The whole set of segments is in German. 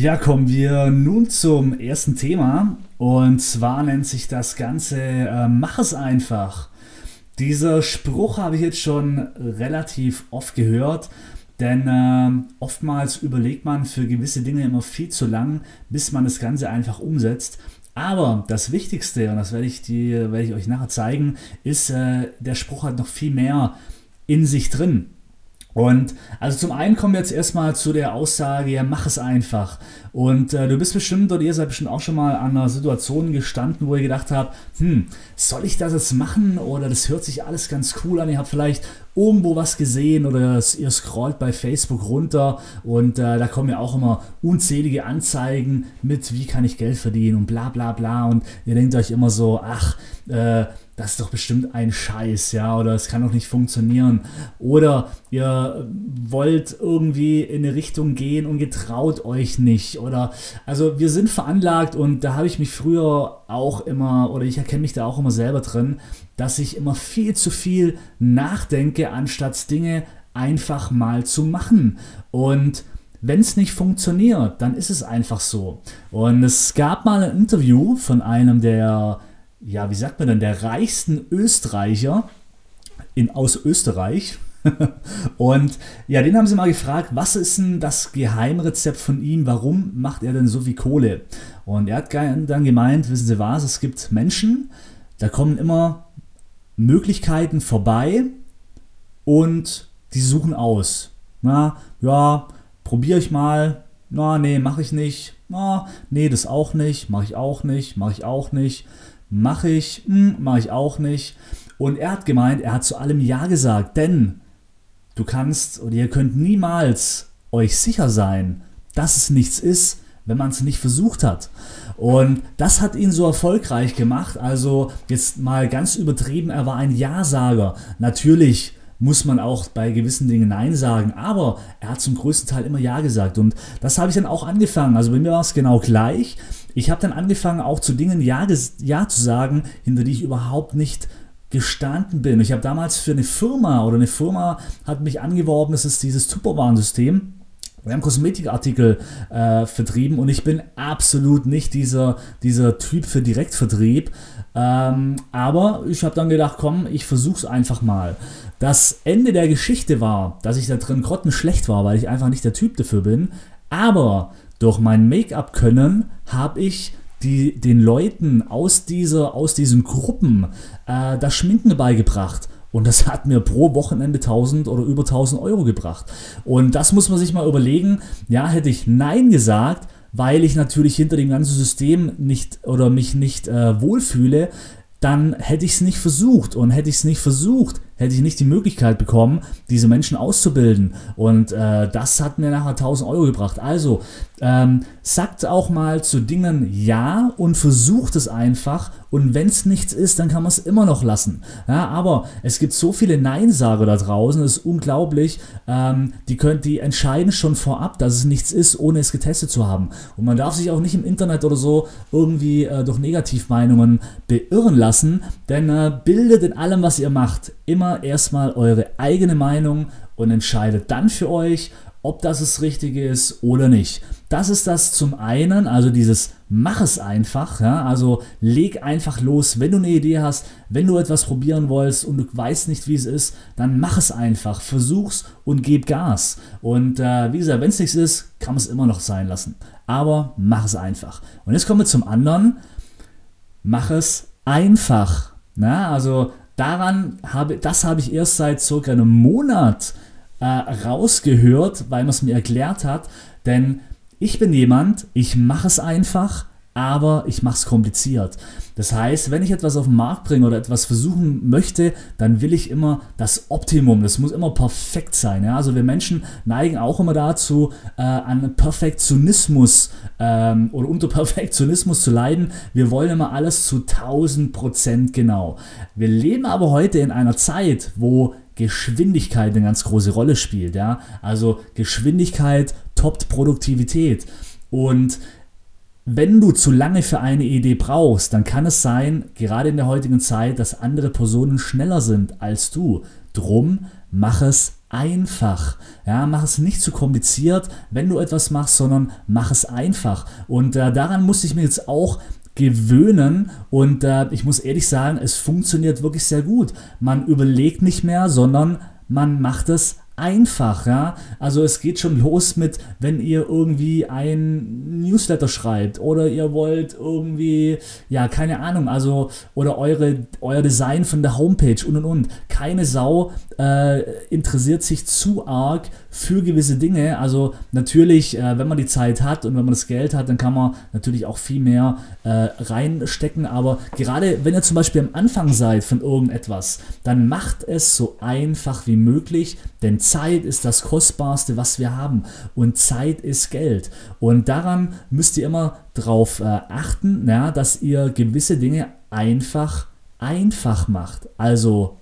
Ja, kommen wir nun zum ersten Thema. Und zwar nennt sich das Ganze äh, Mach es einfach. Dieser Spruch habe ich jetzt schon relativ oft gehört, denn äh, oftmals überlegt man für gewisse Dinge immer viel zu lang, bis man das Ganze einfach umsetzt. Aber das Wichtigste, und das werde ich, die, werde ich euch nachher zeigen, ist, äh, der Spruch hat noch viel mehr in sich drin. Und also zum einen kommen wir jetzt erstmal zu der Aussage, ja, mach es einfach. Und äh, du bist bestimmt oder ihr seid bestimmt auch schon mal an einer Situation gestanden, wo ihr gedacht habt, hm, soll ich das jetzt machen oder das hört sich alles ganz cool an. Ihr habt vielleicht irgendwo was gesehen oder ihr scrollt bei Facebook runter und äh, da kommen ja auch immer unzählige Anzeigen mit, wie kann ich Geld verdienen und bla bla bla. Und ihr denkt euch immer so, ach, äh, das ist doch bestimmt ein Scheiß, ja, oder es kann doch nicht funktionieren. Oder ihr wollt irgendwie in eine Richtung gehen und getraut euch nicht. Oder also wir sind veranlagt und da habe ich mich früher auch immer, oder ich erkenne mich da auch immer selber drin, dass ich immer viel zu viel nachdenke, anstatt Dinge einfach mal zu machen. Und wenn es nicht funktioniert, dann ist es einfach so. Und es gab mal ein Interview von einem der ja, wie sagt man denn, der reichsten Österreicher in, aus Österreich. und ja, den haben sie mal gefragt, was ist denn das Geheimrezept von ihm? Warum macht er denn so viel Kohle? Und er hat dann gemeint, wissen Sie was, es gibt Menschen, da kommen immer Möglichkeiten vorbei und die suchen aus. Na, ja, probiere ich mal. Na, nee, mache ich nicht. Na, nee, das auch nicht. Mache ich auch nicht. Mache ich auch nicht mache ich, hm, mache ich auch nicht. Und er hat gemeint, er hat zu allem Ja gesagt, denn du kannst oder ihr könnt niemals euch sicher sein, dass es nichts ist, wenn man es nicht versucht hat. Und das hat ihn so erfolgreich gemacht. Also jetzt mal ganz übertrieben, er war ein Ja-Sager. Natürlich muss man auch bei gewissen Dingen Nein sagen, aber er hat zum größten Teil immer Ja gesagt. Und das habe ich dann auch angefangen. Also bei mir war es genau gleich. Ich habe dann angefangen, auch zu Dingen ja, ja zu sagen, hinter die ich überhaupt nicht gestanden bin. Ich habe damals für eine Firma oder eine Firma hat mich angeworben, das ist dieses Tupperwarensystem. Wir haben Kosmetikartikel äh, vertrieben und ich bin absolut nicht dieser, dieser Typ für Direktvertrieb. Ähm, aber ich habe dann gedacht, komm, ich versuche es einfach mal. Das Ende der Geschichte war, dass ich da drin grottenschlecht war, weil ich einfach nicht der Typ dafür bin. Aber durch mein Make-up-Können habe ich die, den Leuten aus, dieser, aus diesen Gruppen äh, das Schminken beigebracht. Und das hat mir pro Wochenende 1000 oder über 1000 Euro gebracht. Und das muss man sich mal überlegen. Ja, hätte ich Nein gesagt, weil ich natürlich hinter dem ganzen System nicht oder mich nicht äh, wohlfühle, dann hätte ich es nicht versucht. Und hätte ich es nicht versucht, hätte ich nicht die Möglichkeit bekommen, diese Menschen auszubilden. Und äh, das hat mir nachher 1000 Euro gebracht. Also ähm, sagt auch mal zu Dingen Ja und versucht es einfach. Und wenn es nichts ist, dann kann man es immer noch lassen. Ja, aber es gibt so viele Neinsager da draußen, das ist unglaublich. Ähm, die, können, die entscheiden schon vorab, dass es nichts ist, ohne es getestet zu haben. Und man darf sich auch nicht im Internet oder so irgendwie äh, durch Negativmeinungen beirren lassen, denn äh, bildet in allem, was ihr macht, immer erstmal eure eigene Meinung und entscheidet dann für euch, ob das das Richtige ist oder nicht. Das ist das zum einen, also dieses mach es einfach, ja, also leg einfach los, wenn du eine Idee hast, wenn du etwas probieren willst und du weißt nicht, wie es ist, dann mach es einfach, versuch's und gib Gas. Und äh, wie gesagt, wenn es nichts ist, kann man es immer noch sein lassen. Aber mach es einfach. Und jetzt kommen wir zum anderen, mach es einfach. Na, also daran habe, das habe ich erst seit circa einem Monat äh, rausgehört, weil man es mir erklärt hat. Denn ich bin jemand, ich mache es einfach, aber ich mache es kompliziert. Das heißt, wenn ich etwas auf den Markt bringe oder etwas versuchen möchte, dann will ich immer das Optimum. Das muss immer perfekt sein. Ja? Also wir Menschen neigen auch immer dazu, äh, an Perfektionismus ähm, oder unter Perfektionismus zu leiden. Wir wollen immer alles zu 1000 Prozent genau. Wir leben aber heute in einer Zeit, wo Geschwindigkeit eine ganz große Rolle spielt. Ja? Also Geschwindigkeit toppt Produktivität. Und wenn du zu lange für eine Idee brauchst, dann kann es sein, gerade in der heutigen Zeit, dass andere Personen schneller sind als du. Drum mach es einfach. Ja, mach es nicht zu kompliziert, wenn du etwas machst, sondern mach es einfach. Und äh, daran musste ich mir jetzt auch gewöhnen und äh, ich muss ehrlich sagen, es funktioniert wirklich sehr gut. Man überlegt nicht mehr, sondern man macht es einfach, ja. Also es geht schon los mit, wenn ihr irgendwie ein Newsletter schreibt oder ihr wollt irgendwie, ja, keine Ahnung, also oder eure, euer Design von der Homepage und und und. Keine Sau äh, interessiert sich zu arg für gewisse Dinge. Also natürlich, äh, wenn man die Zeit hat und wenn man das Geld hat, dann kann man natürlich auch viel mehr äh, reinstecken. Aber gerade wenn ihr zum Beispiel am Anfang seid von irgendetwas, dann macht es so einfach wie möglich, denn Zeit ist das Kostbarste, was wir haben. Und Zeit ist Geld. Und daran müsst ihr immer darauf äh, achten, ja, dass ihr gewisse Dinge einfach einfach macht. Also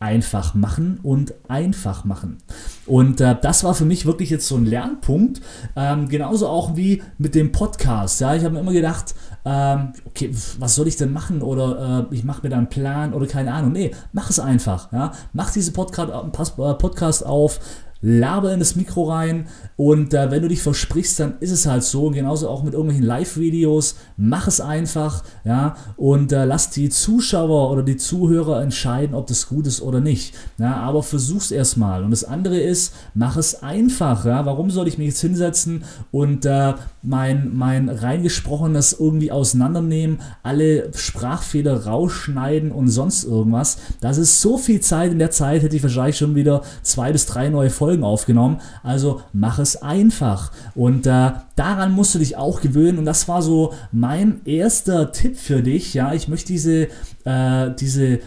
einfach machen und einfach machen. Und äh, das war für mich wirklich jetzt so ein Lernpunkt. Ähm, genauso auch wie mit dem Podcast. Ja, ich habe mir immer gedacht, ähm, okay, was soll ich denn machen? Oder äh, ich mache mir da einen Plan oder keine Ahnung. Nee, mach es einfach. Ja? Mach diese Podcast, äh, Podcast auf laber in das Mikro rein und äh, wenn du dich versprichst, dann ist es halt so. Genauso auch mit irgendwelchen Live-Videos. Mach es einfach, ja, und äh, lass die Zuschauer oder die Zuhörer entscheiden, ob das gut ist oder nicht. Ja, aber versuch's erstmal. Und das andere ist, mach es einfach. Ja. Warum soll ich mich jetzt hinsetzen und äh, mein, mein reingesprochenes irgendwie auseinandernehmen, alle Sprachfehler rausschneiden und sonst irgendwas? Das ist so viel Zeit. In der Zeit hätte ich wahrscheinlich schon wieder zwei bis drei neue Folgen Folgen aufgenommen. Also mach es einfach. Und äh, daran musst du dich auch gewöhnen. Und das war so mein erster Tipp für dich. Ja, ich möchte diese, äh, diese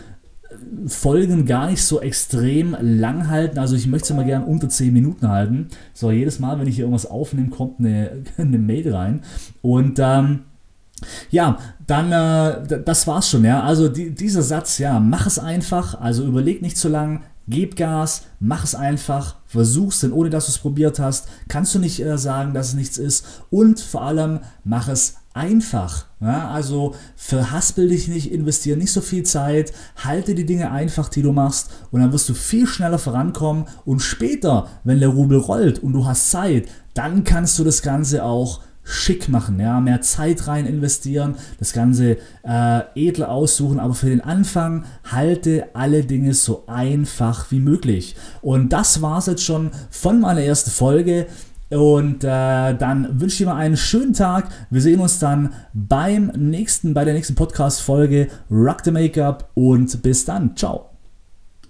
Folgen gar nicht so extrem lang halten. Also ich möchte es immer gerne unter 10 Minuten halten. So, jedes Mal, wenn ich hier irgendwas aufnehme, kommt eine, eine Mail rein. Und ähm, ja, dann, äh, das war's schon, ja. Also die, dieser Satz, ja, mach es einfach, also überleg nicht zu lang, Gib Gas, mach es einfach, versuch's, denn ohne dass du es probiert hast, kannst du nicht äh, sagen, dass es nichts ist. Und vor allem, mach es einfach. Ja? Also verhaspel dich nicht, investiere nicht so viel Zeit, halte die Dinge einfach, die du machst, und dann wirst du viel schneller vorankommen. Und später, wenn der Rubel rollt und du hast Zeit, dann kannst du das Ganze auch schick machen, ja, mehr Zeit rein investieren, das Ganze äh, edler aussuchen, aber für den Anfang halte alle Dinge so einfach wie möglich. Und das war es jetzt schon von meiner ersten Folge. Und äh, dann wünsche ich dir mal einen schönen Tag. Wir sehen uns dann beim nächsten, bei der nächsten Podcast-Folge Rock the Makeup und bis dann. Ciao.